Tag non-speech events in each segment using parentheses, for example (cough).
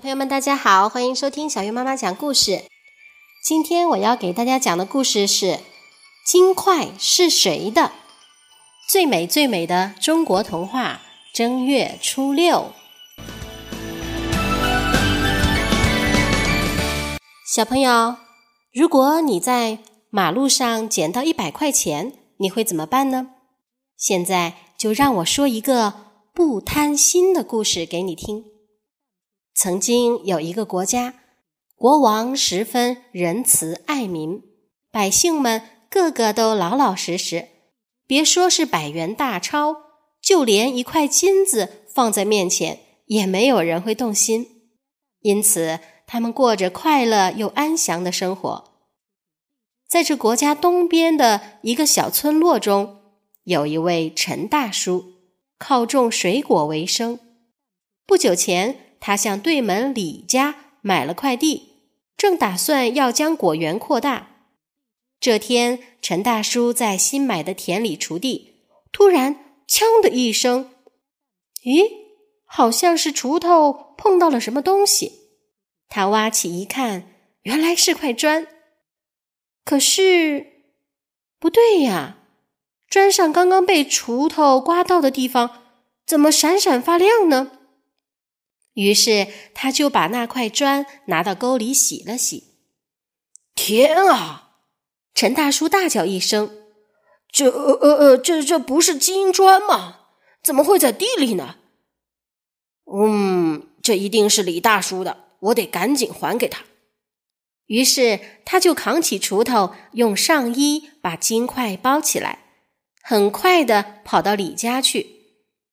朋友们，大家好，欢迎收听小鱼妈妈讲故事。今天我要给大家讲的故事是《金块是谁的》。最美最美的中国童话，正月初六。小朋友，如果你在马路上捡到一百块钱，你会怎么办呢？现在就让我说一个不贪心的故事给你听。曾经有一个国家，国王十分仁慈爱民，百姓们个个都老老实实。别说是百元大钞，就连一块金子放在面前，也没有人会动心。因此，他们过着快乐又安详的生活。在这国家东边的一个小村落中，有一位陈大叔，靠种水果为生。不久前，他向对门李家买了块地，正打算要将果园扩大。这天，陈大叔在新买的田里锄地，突然“锵”的一声，咦，好像是锄头碰到了什么东西。他挖起一看，原来是块砖。可是，不对呀，砖上刚刚被锄头刮到的地方，怎么闪闪发亮呢？于是他就把那块砖拿到沟里洗了洗。天啊！陈大叔大叫一声：“这呃呃呃，这这不是金砖吗？怎么会在地里呢？”嗯，这一定是李大叔的，我得赶紧还给他。于是他就扛起锄头，用上衣把金块包起来，很快的跑到李家去。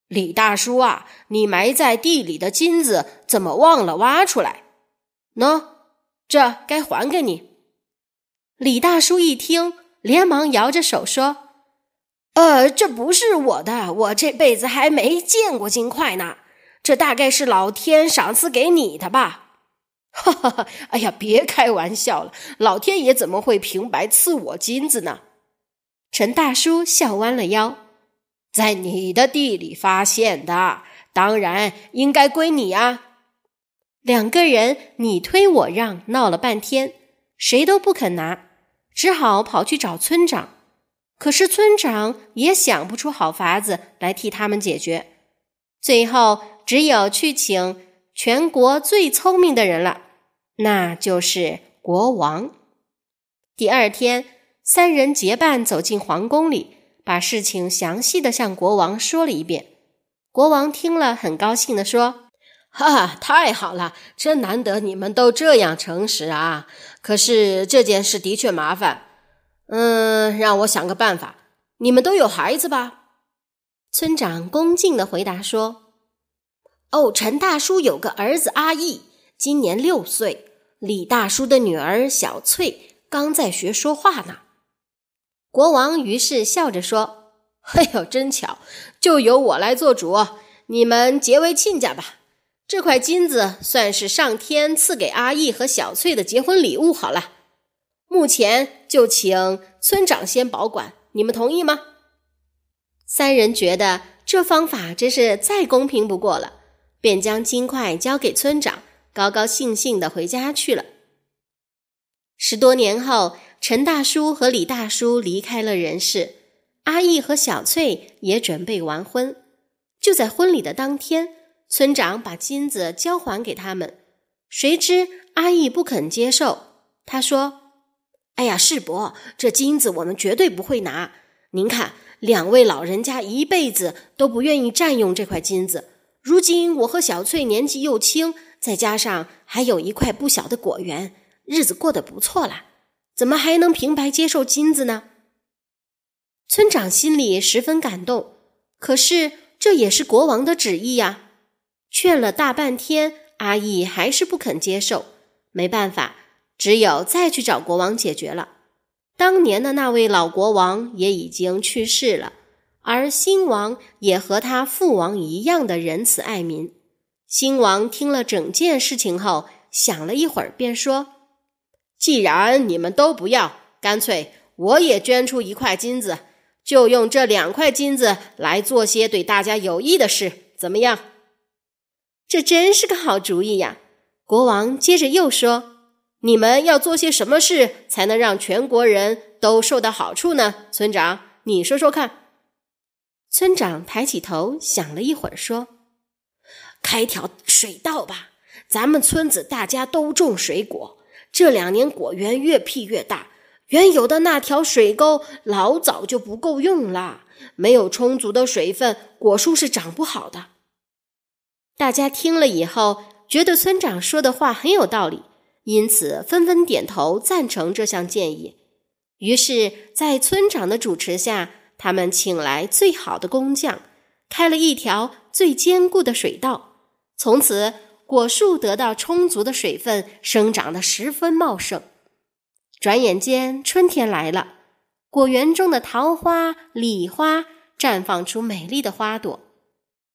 李大叔啊，你埋在地里的金子怎么忘了挖出来？喏，这该还给你。李大叔一听，连忙摇着手说：“呃，这不是我的，我这辈子还没见过金块呢。这大概是老天赏赐给你的吧？”哈 (laughs) 哈哈！哎呀，别开玩笑了，老天爷怎么会平白赐我金子呢？陈大叔笑弯了腰。在你的地里发现的，当然应该归你啊！两个人你推我让，闹了半天，谁都不肯拿，只好跑去找村长。可是村长也想不出好法子来替他们解决，最后只有去请全国最聪明的人了，那就是国王。第二天，三人结伴走进皇宫里。把事情详细的向国王说了一遍，国王听了很高兴的说：“哈哈，太好了，真难得你们都这样诚实啊！可是这件事的确麻烦，嗯，让我想个办法。你们都有孩子吧？”村长恭敬的回答说：“哦，陈大叔有个儿子阿义，今年六岁；李大叔的女儿小翠刚在学说话呢。”国王于是笑着说：“哎呦，真巧，就由我来做主，你们结为亲家吧。这块金子算是上天赐给阿义和小翠的结婚礼物。好了，目前就请村长先保管，你们同意吗？”三人觉得这方法真是再公平不过了，便将金块交给村长，高高兴兴的回家去了。十多年后。陈大叔和李大叔离开了人世，阿义和小翠也准备完婚。就在婚礼的当天，村长把金子交还给他们，谁知阿义不肯接受。他说：“哎呀，世伯，这金子我们绝对不会拿。您看，两位老人家一辈子都不愿意占用这块金子，如今我和小翠年纪又轻，再加上还有一块不小的果园，日子过得不错了。”怎么还能平白接受金子呢？村长心里十分感动，可是这也是国王的旨意呀。劝了大半天，阿义还是不肯接受。没办法，只有再去找国王解决了。当年的那位老国王也已经去世了，而新王也和他父王一样的仁慈爱民。新王听了整件事情后，想了一会儿，便说。既然你们都不要，干脆我也捐出一块金子，就用这两块金子来做些对大家有益的事，怎么样？这真是个好主意呀！国王接着又说：“你们要做些什么事，才能让全国人都受到好处呢？”村长，你说说看。村长抬起头想了一会儿，说：“开条水道吧，咱们村子大家都种水果，这两年果园越辟越大，原有的那条水沟老早就不够用了，没有充足的水分，果树是长不好的。”大家听了以后，觉得村长说的话很有道理，因此纷纷点头赞成这项建议。于是，在村长的主持下，他们请来最好的工匠，开了一条最坚固的水道。从此，果树得到充足的水分，生长得十分茂盛。转眼间，春天来了，果园中的桃花、李花绽放出美丽的花朵。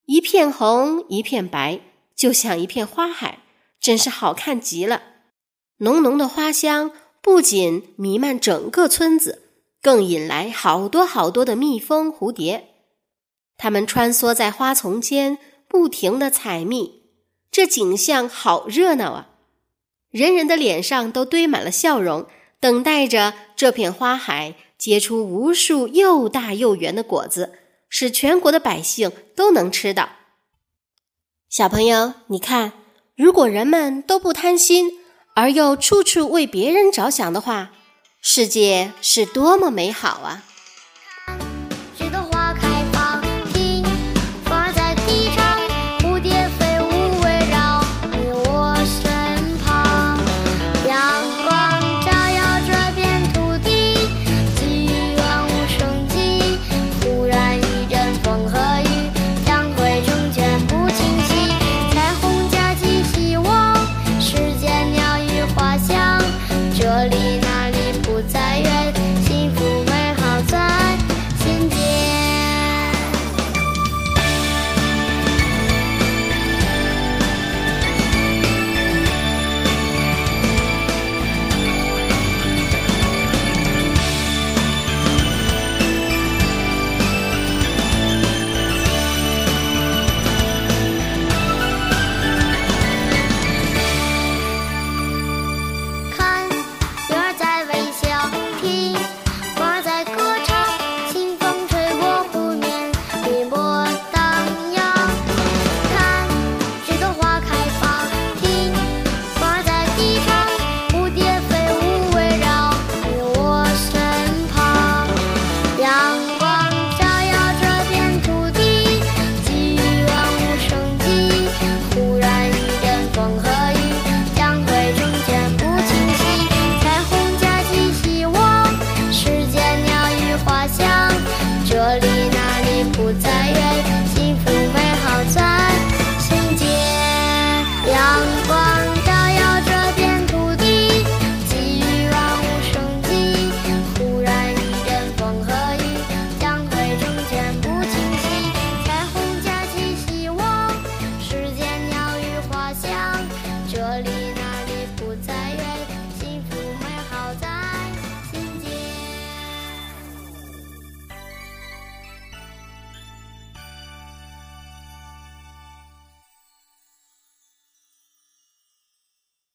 一片红，一片白，就像一片花海，真是好看极了。浓浓的花香不仅弥漫整个村子，更引来好多好多的蜜蜂、蝴蝶。它们穿梭在花丛间，不停地采蜜，这景象好热闹啊！人人的脸上都堆满了笑容，等待着这片花海结出无数又大又圆的果子。使全国的百姓都能吃到。小朋友，你看，如果人们都不贪心，而又处处为别人着想的话，世界是多么美好啊！Lollies.